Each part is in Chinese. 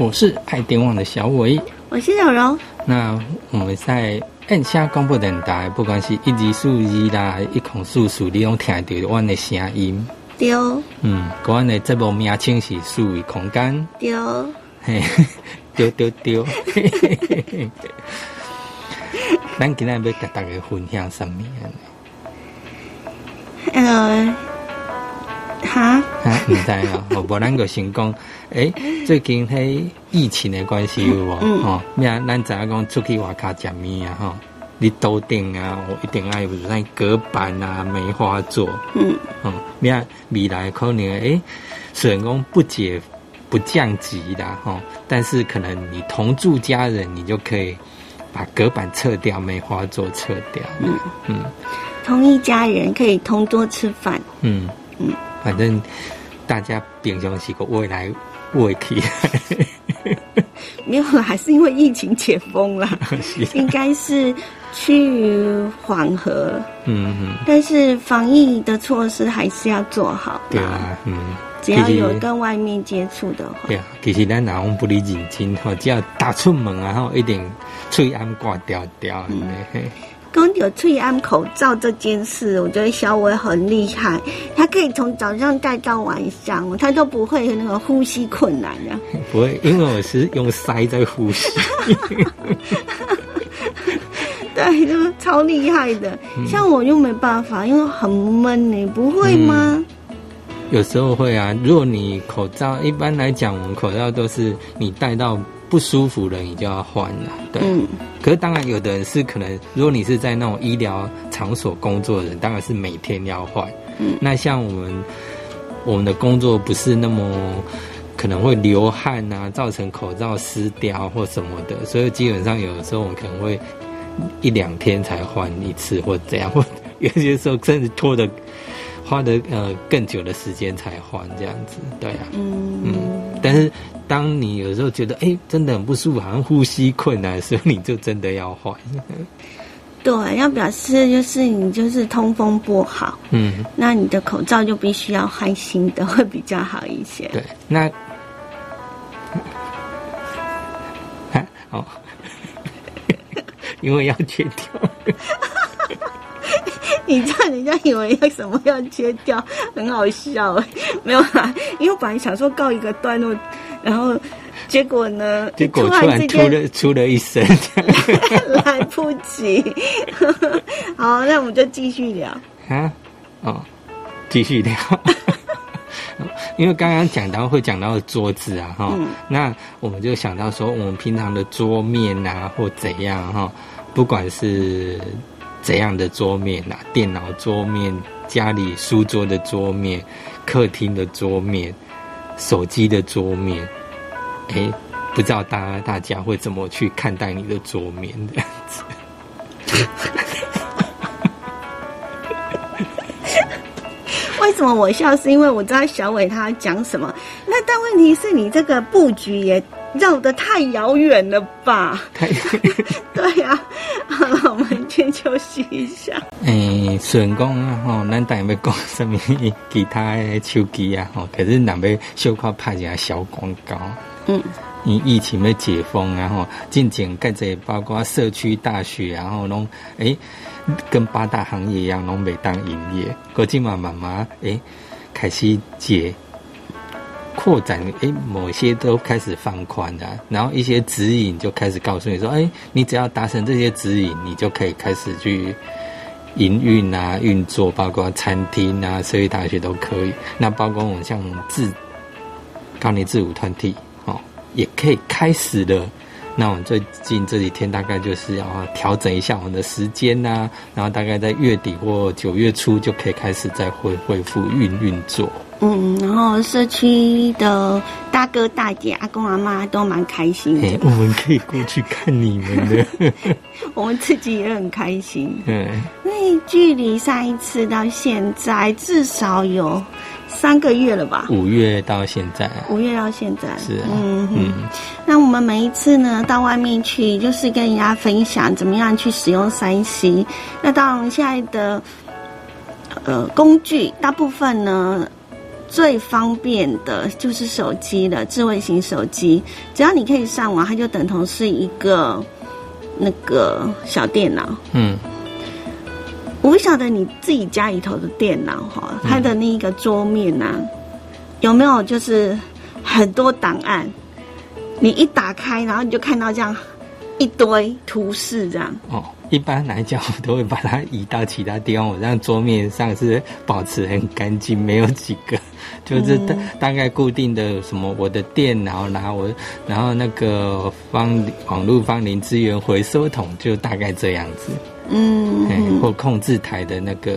我是爱电网的小伟，我是小柔。那我们在按下广播电台，不管是一级数字啦，一孔数数，你拢听到我的声音。对。嗯，我的这部名称是数位空间。对。嘿，丢丢丢。咱今日要跟大家分享什么呢？呃。哈，哈，唔知啊，我无咱个先讲，诶，最近迄疫情的关系有无？哦，咩啊？咱知影讲出去外卡食面啊？吼，你都定啊？我一定爱有那隔板啊，梅花座。嗯，哦，咩啊？未来可能诶，虽然讲不解不降级的吼，但是可能你同住家人，你就可以把隔板撤掉，梅花座撤掉。嗯嗯，同一家人可以同桌吃饭。嗯嗯。反正大家平常是个未来未去，没有了，还是因为疫情解封了，应该是趋于缓和。嗯嗯，但是防疫的措施还是要做好。对啊，嗯，只要有跟外面接触的话，对啊，其实咱哪样不离认真吼，只要打出门啊，吼一定嘴安挂掉掉。光有翠安口罩这件事，我觉得小伟很厉害，他可以从早上戴到晚上，他都不会那个呼吸困难的。不会，因为我是用塞在呼吸。对，就是超厉害的。像我又没办法，因为很闷你不会吗？有时候会啊。如果你口罩，一般来讲，我们口罩都是你戴到。不舒服了，你就要换了。对，可是当然，有的人是可能，如果你是在那种医疗场所工作的人，当然是每天要换。嗯，那像我们，我们的工作不是那么可能会流汗啊，造成口罩湿掉或什么的，所以基本上有的时候我们可能会一两天才换一次，或怎样，或有些时候甚至拖的。花的呃更久的时间才换这样子，对啊，嗯嗯，但是当你有时候觉得哎真的很不舒服，好像呼吸困难的时候，你就真的要换。对，要表示就是你就是通风不好，嗯，那你的口罩就必须要换新的，会比较好一些。对，那 哦，因为要切掉。你这样人家以为要什么要切掉，很好笑哎，没有啦，因为本来想说告一个段落，然后结果呢，结果突然出了出了一声，来不及。好，那我们就继续聊啊，哦，继续聊，因为刚刚讲到会讲到桌子啊，哈，那我们就想到说，我们平常的桌面啊，或怎样哈，不管是。怎样的桌面啊？电脑桌面、家里书桌的桌面、客厅的桌面、手机的桌面，哎，不知道大家大家会怎么去看待你的桌面的样子？为什么我笑？是因为我知道小伟他讲什么。那但问题是你这个布局也。绕得太遥远了吧？对呀，好先休息一下。诶，顺讲啊，吼，咱等下要讲什么其他的手机啊，吼，可是那边小可拍一下小广告。嗯，因疫情要解封然后，进前各者包括社区大学，然后拢诶，跟八大行业一样，拢未当营业。国际嘛慢慢诶，开始解。扩展，哎，某些都开始放宽了，然后一些指引就开始告诉你说，哎，你只要达成这些指引，你就可以开始去营运啊、运作，包括餐厅啊、社会大学都可以。那包括我们像自高年自舞团体，哦，也可以开始了。那我们最近这几天大概就是要调整一下我们的时间呐，然后大概在月底或九月初就可以开始再恢恢复运运作。嗯，然后社区的大哥大姐、阿公阿妈都蛮开心的。我们可以过去看你们的，我们自己也很开心。嗯，因为距离上一次到现在至少有三个月了吧？五月到现在，五月到现在是嗯嗯。那我们每一次呢，到外面去就是跟人家分享怎么样去使用三 C。那当然，现在的呃工具大部分呢。最方便的就是手机了，智慧型手机，只要你可以上网，它就等同是一个那个小电脑。嗯，我不晓得你自己家里头的电脑哈，它的那个桌面呐，有没有就是很多档案？你一打开，然后你就看到这样一堆图示，这样。哦，一般来讲，我都会把它移到其他地方，我让桌面上是保持很干净，没有几个，就是大大概固定的什么我的电脑，然后我然后那个方网络方零资源回收桶，就大概这样子。嗯，或控制台的那个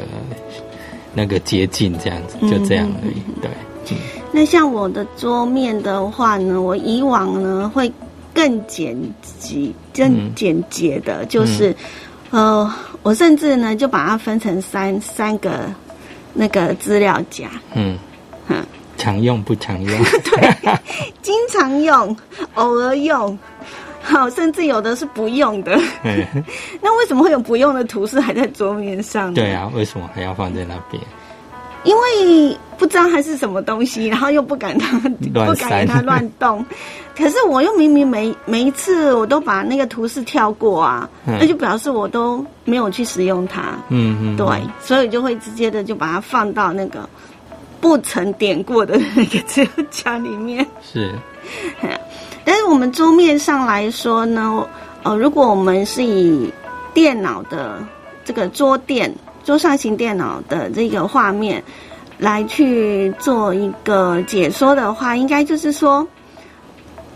那个接近这样子，就这样而已。对。那像我的桌面的话呢，我以往呢会更简洁、更简洁的，就是，呃，我甚至呢就把它分成三三个那个资料夹。嗯，常用不常用？对，经常用，偶尔用，好，甚至有的是不用的。那为什么会有不用的图示还在桌面上？对啊，为什么还要放在那边？因为不知道它是什么东西，然后又不敢它不敢给它乱动，可是我又明明每每一次我都把那个图示跳过啊，那就表示我都没有去使用它。嗯嗯，对，所以就会直接的就把它放到那个不曾点过的那个资料夹里面。是，但是我们桌面上来说呢，呃，如果我们是以电脑的这个桌垫。桌上型电脑的这个画面来去做一个解说的话，应该就是说，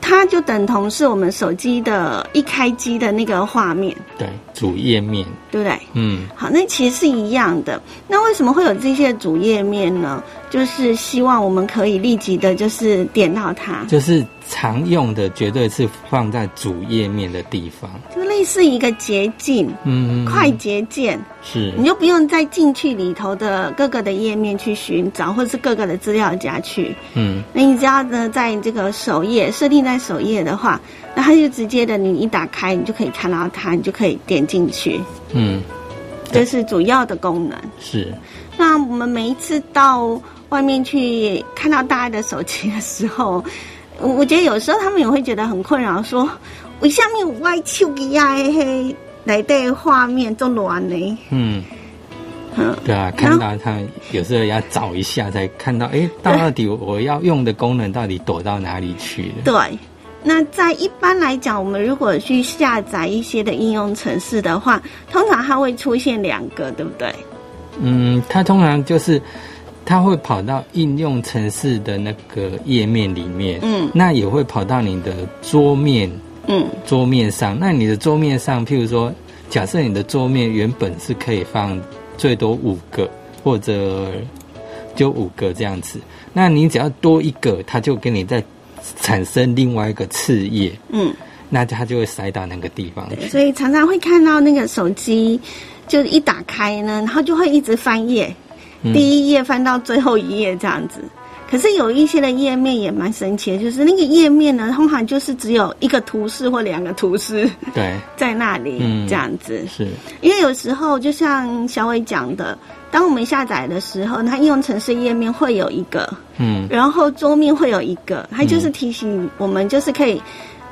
它就等同是我们手机的一开机的那个画面，对，主页面，对不对？嗯，好，那其实是一样的。那为什么会有这些主页面呢？就是希望我们可以立即的，就是点到它，就是。常用的绝对是放在主页面的地方，就类似一个捷径，嗯，快捷键。是，你就不用再进去里头的各个的页面去寻找，或者是各个的资料夹去，嗯，那你只要呢在这个首页设定在首页的话，那它就直接的，你一打开你就可以看到它，你就可以点进去，嗯，这是主要的功能。是，那我们每一次到外面去看到大家的手机的时候。我我觉得有时候他们也会觉得很困扰，说为下面歪手机呀，嘿，来的画面都乱呢。嗯，嗯，对啊，看到他有时候要找一下，才看到，哎，到底我要用的功能到底躲到哪里去了？对，那在一般来讲，我们如果去下载一些的应用程式的话，通常它会出现两个，对不对？嗯，它通常就是。它会跑到应用程式的那个页面里面，嗯，那也会跑到你的桌面，嗯，桌面上。那你的桌面上，譬如说，假设你的桌面原本是可以放最多五个，或者就五个这样子，那你只要多一个，它就给你再产生另外一个次页，嗯，那它就会塞到那个地方去。所以常常会看到那个手机，就一打开呢，然后就会一直翻页。第一页翻到最后一页这样子，可是有一些的页面也蛮神奇的，就是那个页面呢，通常就是只有一个图示或两个图示，对，在那里嗯。这样子。是，因为有时候就像小伟讲的，当我们下载的时候，它应用程式页面会有一个，嗯，然后桌面会有一个，它就是提醒我们，就是可以。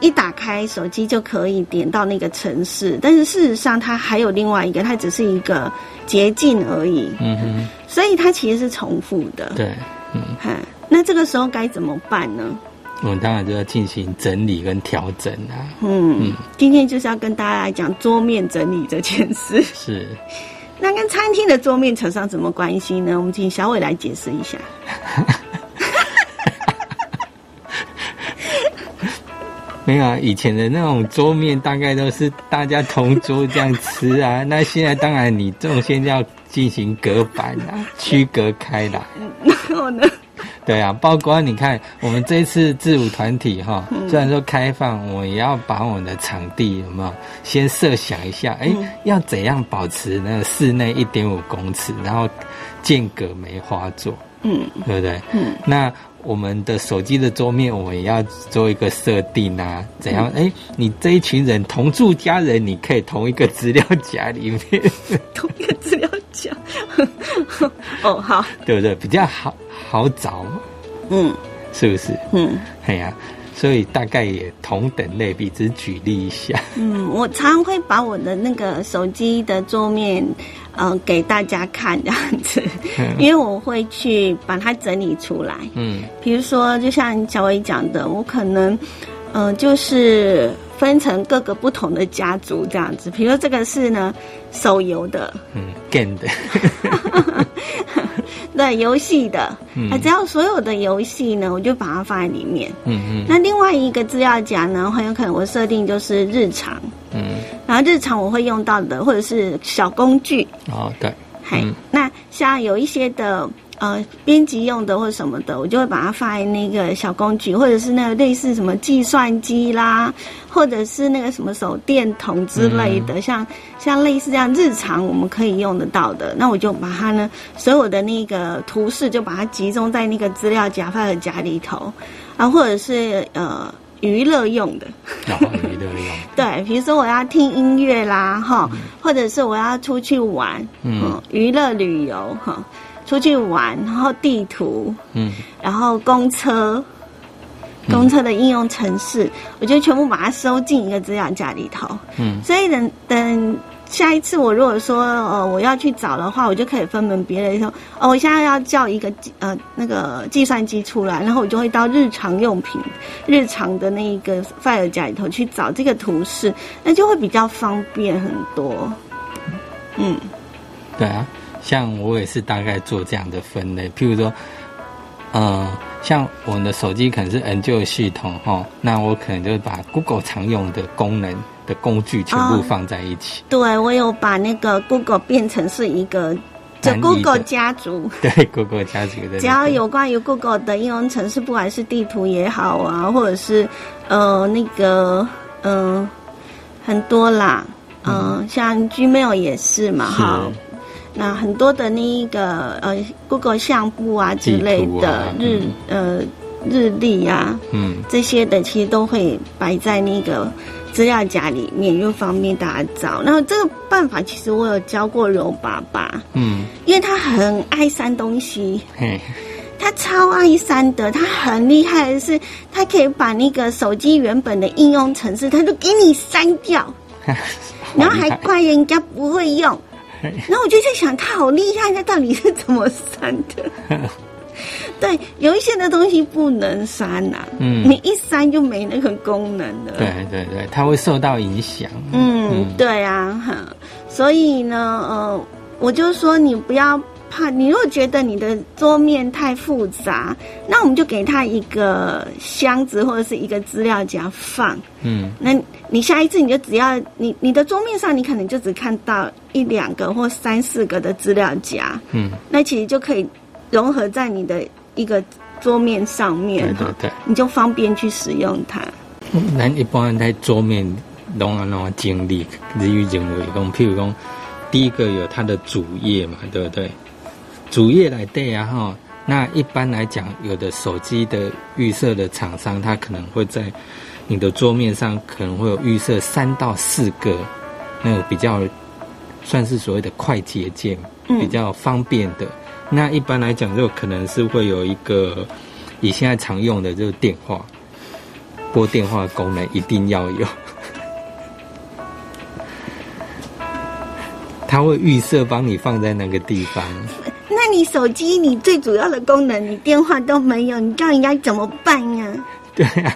一打开手机就可以点到那个城市，但是事实上它还有另外一个，它只是一个捷径而已。嗯哼，所以它其实是重复的。对，嗯，那这个时候该怎么办呢？我们当然就要进行整理跟调整啊。嗯，今天就是要跟大家来讲桌面整理这件事。是，那跟餐厅的桌面扯上什么关系呢？我们请小伟来解释一下。没有啊，以前的那种桌面大概都是大家同桌这样吃啊。那现在当然你这种现在要进行隔板啊，区隔开来。然后呢？对啊，包括你看我们这次自舞团体哈，虽然说开放，我也要把我们的场地有没有先设想一下？哎，要怎样保持那个室内一点五公尺，然后间隔梅花座，嗯，对不对？嗯，那。我们的手机的桌面，我们也要做一个设定啊，怎样？哎，你这一群人同住家人，你可以同一个资料夹里面，同一个资料夹。哦，好，对不对？比较好好找，嗯，是不是？嗯，哎呀，所以大概也同等类比，只举例一下。嗯，我常会把我的那个手机的桌面，嗯，给大家看这样子，因为我会去把它整理出来。嗯，比如说，就像小伟讲的，我可能，嗯，就是。分成各个不同的家族这样子，比如说这个是呢手游的，嗯，game 的，对，游戏的，嗯，只要所有的游戏呢，我就把它放在里面，嗯嗯。那另外一个资料夹呢，很有可能我设定就是日常，嗯，然后日常我会用到的或者是小工具，哦，对，嗯，那像有一些的。呃，编辑用的或者什么的，我就会把它放在那个小工具，或者是那个类似什么计算机啦，或者是那个什么手电筒之类的，像像类似这样日常我们可以用得到的，那我就把它呢，所有的那个图示就把它集中在那个资料夹、发的夹里头，啊，或者是呃娱乐用的，娱乐用，对，比如说我要听音乐啦，哈，或者是我要出去玩，嗯，娱乐旅游，哈。出去玩，然后地图，嗯，然后公车，公车的应用程式，我就全部把它收进一个资料夹里头，嗯，所以等等下一次我如果说呃我要去找的话，我就可以分门别类说，哦，我现在要叫一个呃那个计算机出来，然后我就会到日常用品、日常的那一个 file 夹里头去找这个图示，那就会比较方便很多，嗯，对啊。像我也是大概做这样的分类，譬如说，嗯，像我们的手机可能是 N 九系统哈，那我可能就把 Google 常用的功能的工具全部放在一起。对，我有把那个 Google 变成是一个就 Google 家族。对，Google 家族的。只要有关于 Google 的应用程式，不管是地图也好啊，或者是呃那个嗯很多啦，嗯，像 Gmail 也是嘛，哈。那很多的那一个呃，Google 相簿啊之类的日呃日历啊，嗯，这些的其实都会摆在那个资料夹里面，又方便大家找。然后这个办法其实我有教过柔爸爸，嗯，因为他很爱删东西，他超爱删的，他很厉害的是，他可以把那个手机原本的应用程式，他就给你删掉，然后还怪人家不会用。然后我就在想，他好厉害，他到底是怎么删的？对，有一些的东西不能删呐，嗯，你一删就没那个功能了。对对对，它会受到影响。嗯，对啊，哈，所以呢，呃，我就说你不要。怕你如果觉得你的桌面太复杂，那我们就给他一个箱子或者是一个资料夹放。嗯，那你下一次你就只要你你的桌面上你可能就只看到一两个或三四个的资料夹。嗯，那其实就可以融合在你的一个桌面上面对对，你就方便去使用它。咱一般人在桌面拢啊拢经历，日语认为讲，譬如讲，第一个有它的主页嘛，对不对？主页来对啊哈，那一般来讲，有的手机的预设的厂商，它可能会在你的桌面上可能会有预设三到四个那个比较算是所谓的快捷键，比较方便的。那一般来讲，就可能是会有一个你现在常用的就是电话拨电话功能一定要有，它会预设帮你放在那个地方。那你手机你最主要的功能，你电话都没有，你叫人家怎么办呀？对啊，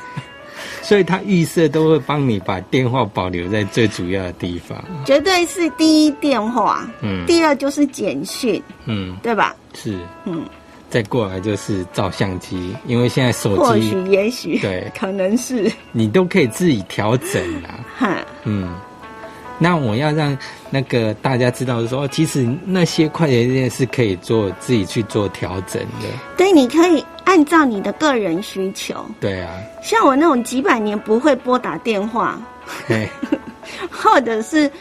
所以他预设都会帮你把电话保留在最主要的地方。绝对是第一电话，嗯，第二就是简讯，嗯，对吧？是，嗯，再过来就是照相机，因为现在手机或许也许对，可能是。你都可以自己调整啊，哈，嗯。那我要让那个大家知道说，其实那些快捷键是可以做自己去做调整的。对，你可以按照你的个人需求。对啊，像我那种几百年不会拨打电话，或者是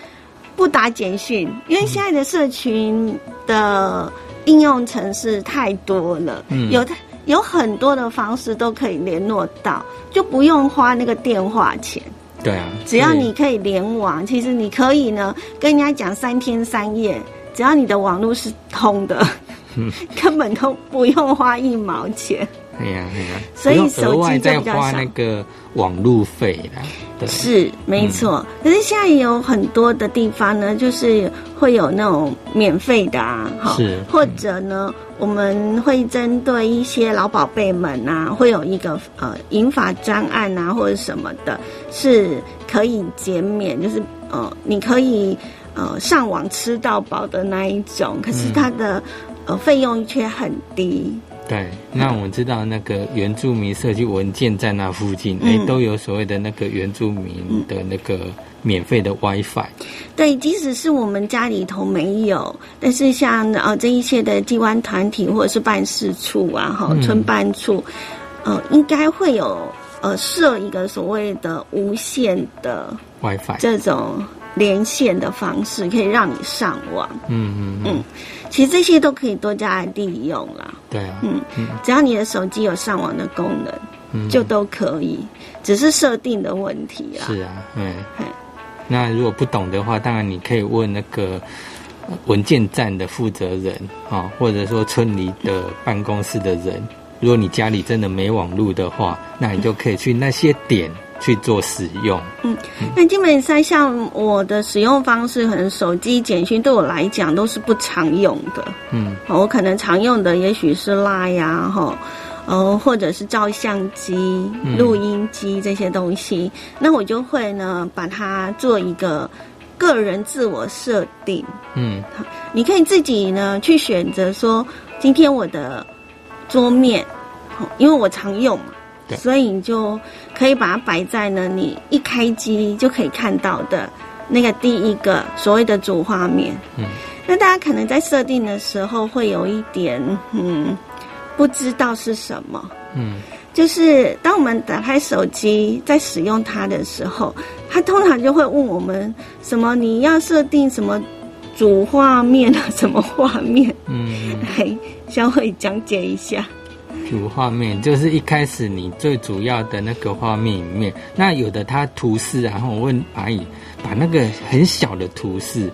不打简讯，因为现在的社群的应用程式太多了，有有很多的方式都可以联络到，就不用花那个电话钱。对啊，只要你可以联网，其实你可以呢跟人家讲三天三夜，只要你的网络是通的，根本都不用花一毛钱。哎呀，对呀，所以手机再花那个网路费啦。是没错，可是现在有很多的地方呢，就是会有那种免费的啊，哈，是，或者呢，我们会针对一些老宝贝们啊，会有一个呃银发专案啊，或者什么的，是可以减免，就是呃，你可以呃上网吃到饱的那一种，可是它的呃费用却很低。对，那我们知道那个原住民社区文件在那附近，哎，都有所谓的那个原住民的那个免费的 WiFi。对，即使是我们家里头没有，但是像呃这一些的机关团体或者是办事处啊，哈，村办处，呃，应该会有呃设一个所谓的无线的 WiFi 这种连线的方式，可以让你上网。嗯嗯嗯。其实这些都可以多加利用啦。对啊，嗯嗯，只要你的手机有上网的功能，就都可以，只是设定的问题啊。是啊，嗯。那如果不懂的话，当然你可以问那个文件站的负责人啊，或者说村里的办公室的人。如果你家里真的没网络的话，那你就可以去那些点。去做使用，嗯，那基本上像我的使用方式，可能手机简讯对我来讲都是不常用的，嗯，我可能常用的也许是拉呀，哈，哦，或者是照相机、录音机这些东西，那我就会呢把它做一个个人自我设定，嗯，你可以自己呢去选择说，今天我的桌面，因为我常用嘛。所以你就可以把它摆在呢，你一开机就可以看到的那个第一个所谓的主画面。嗯，那大家可能在设定的时候会有一点嗯不知道是什么。嗯，就是当我们打开手机在使用它的时候，它通常就会问我们什么你要设定什么主画面啊，什么画面？嗯，来小慧讲解一下。主画面就是一开始你最主要的那个画面里面，那有的它图示，然后我问蚂蚁把那个很小的图示，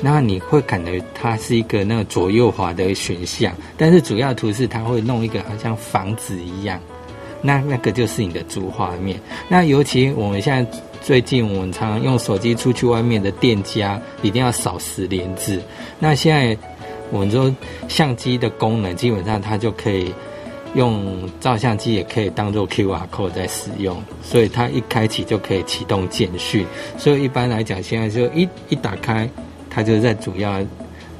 那你会感觉它是一个那个左右滑的选项，但是主要图示它会弄一个好像房子一样，那那个就是你的主画面。那尤其我们现在最近我们常常用手机出去外面的店家一定要扫十连字，那现在我们说相机的功能基本上它就可以。用照相机也可以当做 QR code 在使用，所以它一开启就可以启动简讯。所以一般来讲，现在就一一打开，它就在主要。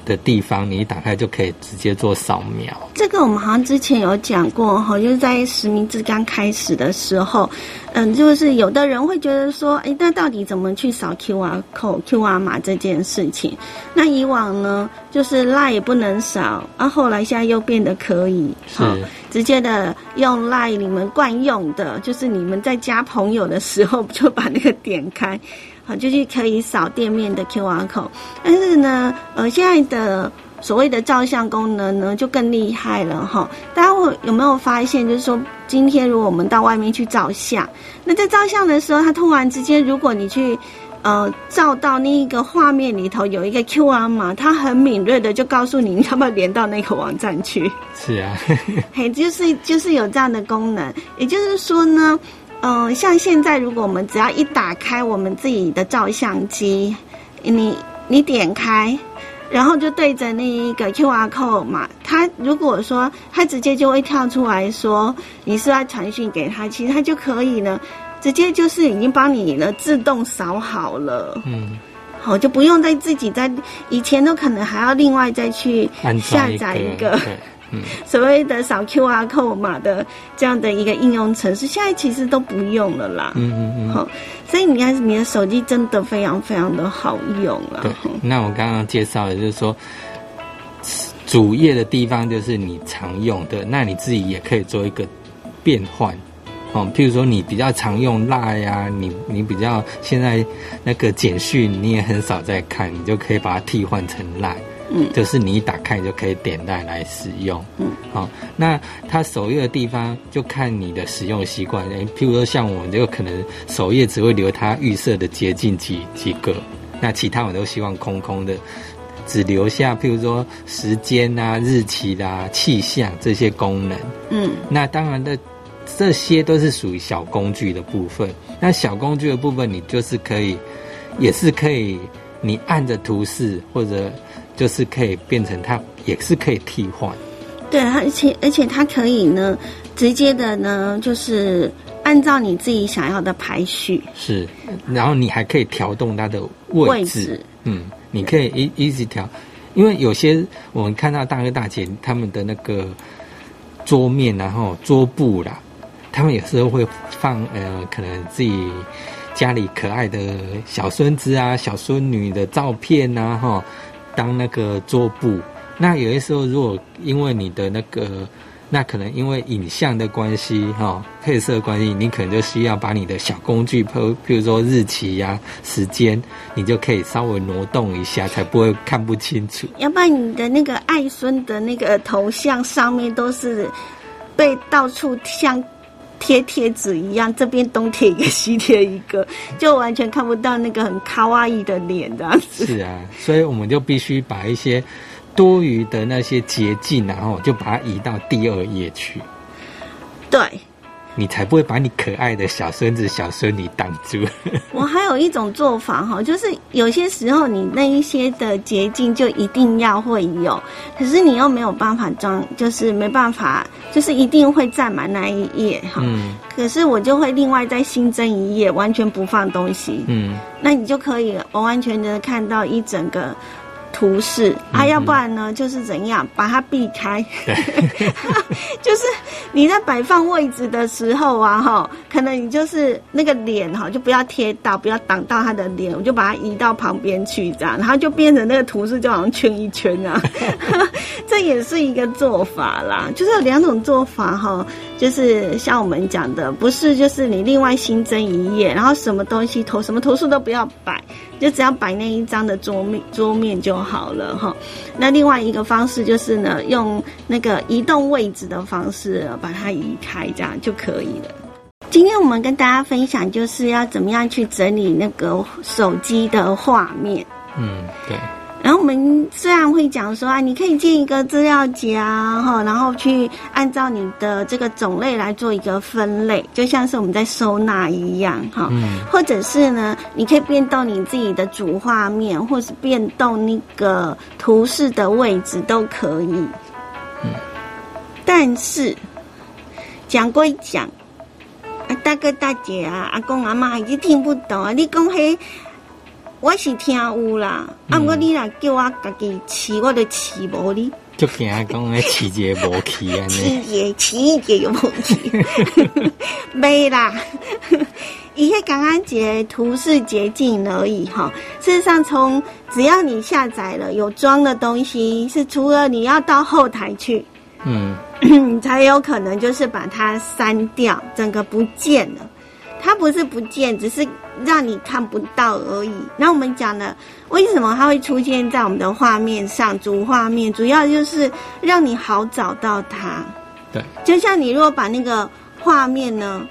的地方，你一打开就可以直接做扫描。这个我们好像之前有讲过哈，就是在实名制刚开始的时候，嗯，就是有的人会觉得说，哎，那到底怎么去扫 QR code、QR 码这件事情？那以往呢，就是赖也不能扫，啊，后来现在又变得可以，是直接的用赖你们惯用的，就是你们在加朋友的时候 就把那个点开。好，就是可以扫店面的 QR code，但是呢，呃，现在的所谓的照相功能呢，就更厉害了哈。大家会有没有发现，就是说，今天如果我们到外面去照相，那在照相的时候，它突然之间，如果你去呃照到那一个画面里头有一个 QR 码，它很敏锐的就告诉你，你要不要连到那个网站去？是啊，嘿，就是就是有这样的功能，也就是说呢。嗯，像现在，如果我们只要一打开我们自己的照相机，你你点开，然后就对着那一个 Q R code 嘛，它如果说它直接就会跳出来说你是要传讯给他，其实它就可以呢，直接就是已经帮你呢自动扫好了。嗯，好，就不用再自己在以前都可能还要另外再去下载一个。所谓的扫 QR code 码的这样的一个应用程式，现在其实都不用了啦。嗯嗯嗯。好，所以你看，你的手机真的非常非常的好用啊。对。那我刚刚介绍的就是说，主页的地方就是你常用的，那你自己也可以做一个变换。哦，譬如说你比较常用赖呀，你你比较现在那个简讯你也很少在看，你就可以把它替换成赖。嗯，就是你一打开就可以点带来使用。嗯，好，那它首页的地方就看你的使用习惯。诶，譬如说像我们就可能首页只会留它预设的捷径几几个，那其他我都希望空空的。只留下譬如说时间啊、日期啦、气象这些功能。嗯，那当然的，这些都是属于小工具的部分。那小工具的部分，你就是可以，也是可以，你按着图示或者就是可以变成它，也是可以替换。对，而且而且它可以呢，直接的呢，就是按照你自己想要的排序。是，然后你还可以调动它的位置。嗯，你可以一一直调，因为有些我们看到大哥大姐他们的那个桌面，然后桌布啦，他们有时候会放呃，可能自己家里可爱的小孙子啊、小孙女的照片呐，哈，当那个桌布。那有些时候，如果因为你的那个，那可能因为影像的关系，哈，配色关系，你可能就需要把你的小工具，譬譬如说日期呀、时间，你就可以稍微挪动一下，才不会看不清楚。要不然你的那个爱孙的那个头像上面都是被到处像贴贴纸一样，这边东贴一个，西贴一个，就完全看不到那个很卡哇伊的脸这样子。是啊，所以我们就必须把一些。多余的那些捷径，然后就把它移到第二页去。对，你才不会把你可爱的小孙子、小孙女挡住。我还有一种做法哈，就是有些时候你那一些的捷径就一定要会有，可是你又没有办法装，就是没办法，就是一定会占满那一页哈。嗯。可是我就会另外再新增一页，完全不放东西。嗯。那你就可以完完全全的看到一整个。图示啊，要不然呢，就是怎样把它避开？就是你在摆放位置的时候啊，哈，可能你就是那个脸哈，就不要贴到，不要挡到他的脸，我就把它移到旁边去，这样，然后就变成那个图示就好像圈一圈啊。这也是一个做法啦，就是有两种做法哈，就是像我们讲的，不是就是你另外新增一页，然后什么东西投什么图示都不要摆。就只要摆那一张的桌面桌面就好了哈。那另外一个方式就是呢，用那个移动位置的方式把它移开，这样就可以了。今天我们跟大家分享就是要怎么样去整理那个手机的画面。嗯，对。然后我们虽然会讲说啊，你可以建一个资料夹哈，然后去按照你的这个种类来做一个分类，就像是我们在收纳一样哈。嗯。或者是呢，你可以变动你自己的主画面，或是变动那个图示的位置都可以。嗯。但是讲归讲，大哥大姐啊，阿公阿妈已经听不懂啊，你讲嘿。我是听有啦，啊！我你来叫我家己饲，我就饲无你。就惊讲诶，饲一个无气安尼。饲一个，饲一个又无气。没啦，一些刚刚节图示捷径而已哈。事实上，从只要你下载了有装的东西，是除了你要到后台去，嗯，才有可能就是把它删掉，整个不见了。它不是不见，只是。让你看不到而已。那我们讲了，为什么它会出现在我们的画面上？主画面主要就是让你好找到它。对，就像你如果把那个画面呢，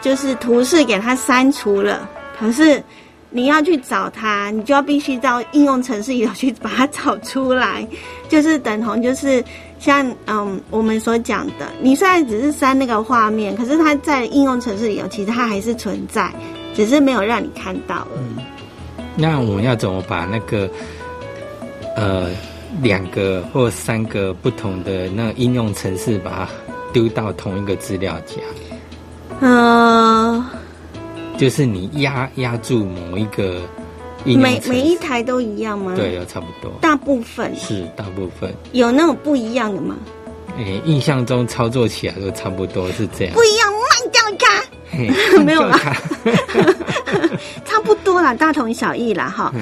就是图示给它删除了，可是你要去找它，你就要必须到应用程式里头去把它找出来，就是等同就是。像嗯，我们所讲的，你虽然只是删那个画面，可是它在应用程式里头，其实它还是存在，只是没有让你看到而已。那我们要怎么把那个呃两个或三个不同的那应用程式，把它丢到同一个资料夹？嗯，就是你压压住某一个。每每一台都一样吗？对，要差不多。大部分是大部分。有那种不一样的吗？诶，印象中操作起来都差不多是这样。不一样，慢掉它。没有啦，差不多啦，大同小异啦，哈。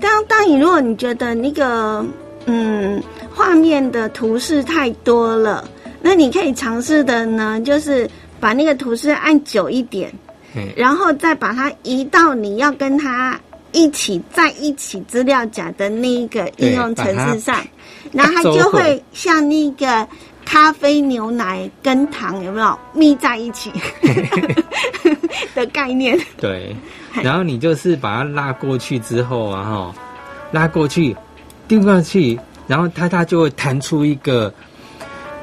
当当你如果你觉得那个嗯画面的图示太多了，那你可以尝试的呢，就是把那个图示按久一点，然后再把它移到你要跟它。一起在一起资料夹的那一个应用程式上，然后它就会像那个咖啡、牛奶跟糖有没有密在一起 的概念？对，然后你就是把它拉过去之后啊，哈，拉过去，丢过去，然后它它就会弹出一个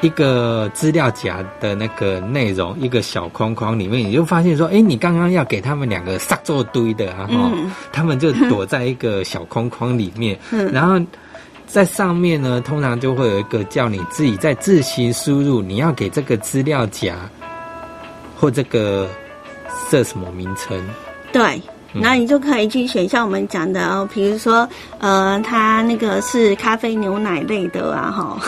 一个资料夹的那个内容，一个小框框里面，你就发现说，哎，你刚刚要给他们两个杀做堆的，然后他们就躲在一个小框框里面，嗯然后在上面呢，通常就会有一个叫你自己在自行输入，你要给这个资料夹或这个设什么名称？对。那你就可以去选像我们讲的哦，比如说，呃，它那个是咖啡牛奶类的啊，哈，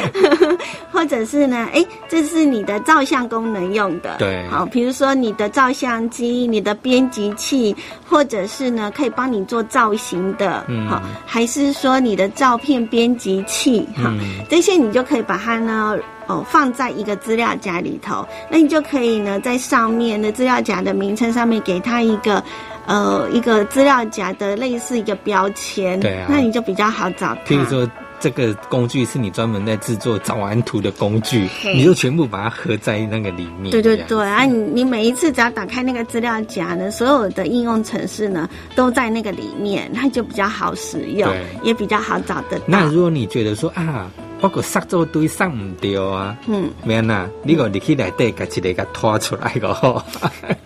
或者是呢，哎，这是你的照相功能用的，对，好，比如说你的照相机、你的编辑器，或者是呢，可以帮你做造型的，嗯，好，还是说你的照片编辑器，哈，这些你就可以把它呢。哦，放在一个资料夹里头，那你就可以呢，在上面的资料夹的名称上面给它一个，呃，一个资料夹的类似一个标签。对啊，那你就比较好找。譬如说，这个工具是你专门在制作早安图的工具，你就全部把它合在那个里面。对对对啊，你你每一次只要打开那个资料夹呢，所有的应用程式呢都在那个里面，它就比较好使用，也比较好找得到。那如果你觉得说啊。包括塞做堆塞唔掉啊，嗯，咩呐？你个你去来底，把一个给拖出来个吼，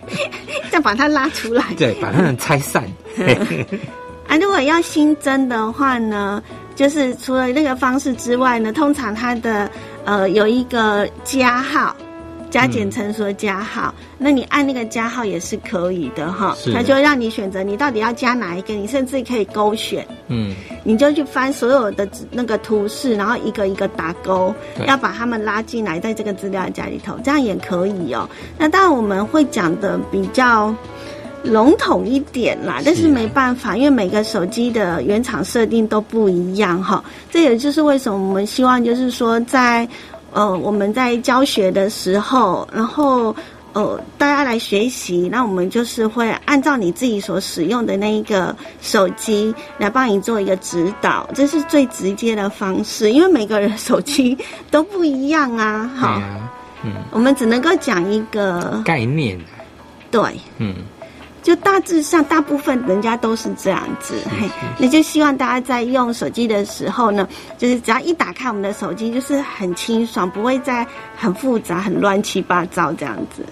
再把它拉出来，对，把它拆散。啊，如果要新增的话呢，就是除了那个方式之外呢，通常它的呃有一个加号。加减乘除的加号，那你按那个加号也是可以的哈，它就让你选择你到底要加哪一个，你甚至可以勾选，嗯，你就去翻所有的那个图示，然后一个一个打勾，要把他们拉进来，在这个资料夹里头，这样也可以哦。那当然我们会讲的比较笼统一点啦，但是没办法，因为每个手机的原厂设定都不一样哈。这也就是为什么我们希望就是说在。呃，我们在教学的时候，然后呃，大家来学习，那我们就是会按照你自己所使用的那一个手机来帮你做一个指导，这是最直接的方式，因为每个人手机都不一样啊。好，嗯，我们只能够讲一个概念。对，嗯。就大致上，大部分人家都是这样子，嘿，那就希望大家在用手机的时候呢，就是只要一打开我们的手机，就是很清爽，不会再很复杂、很乱七八糟这样子。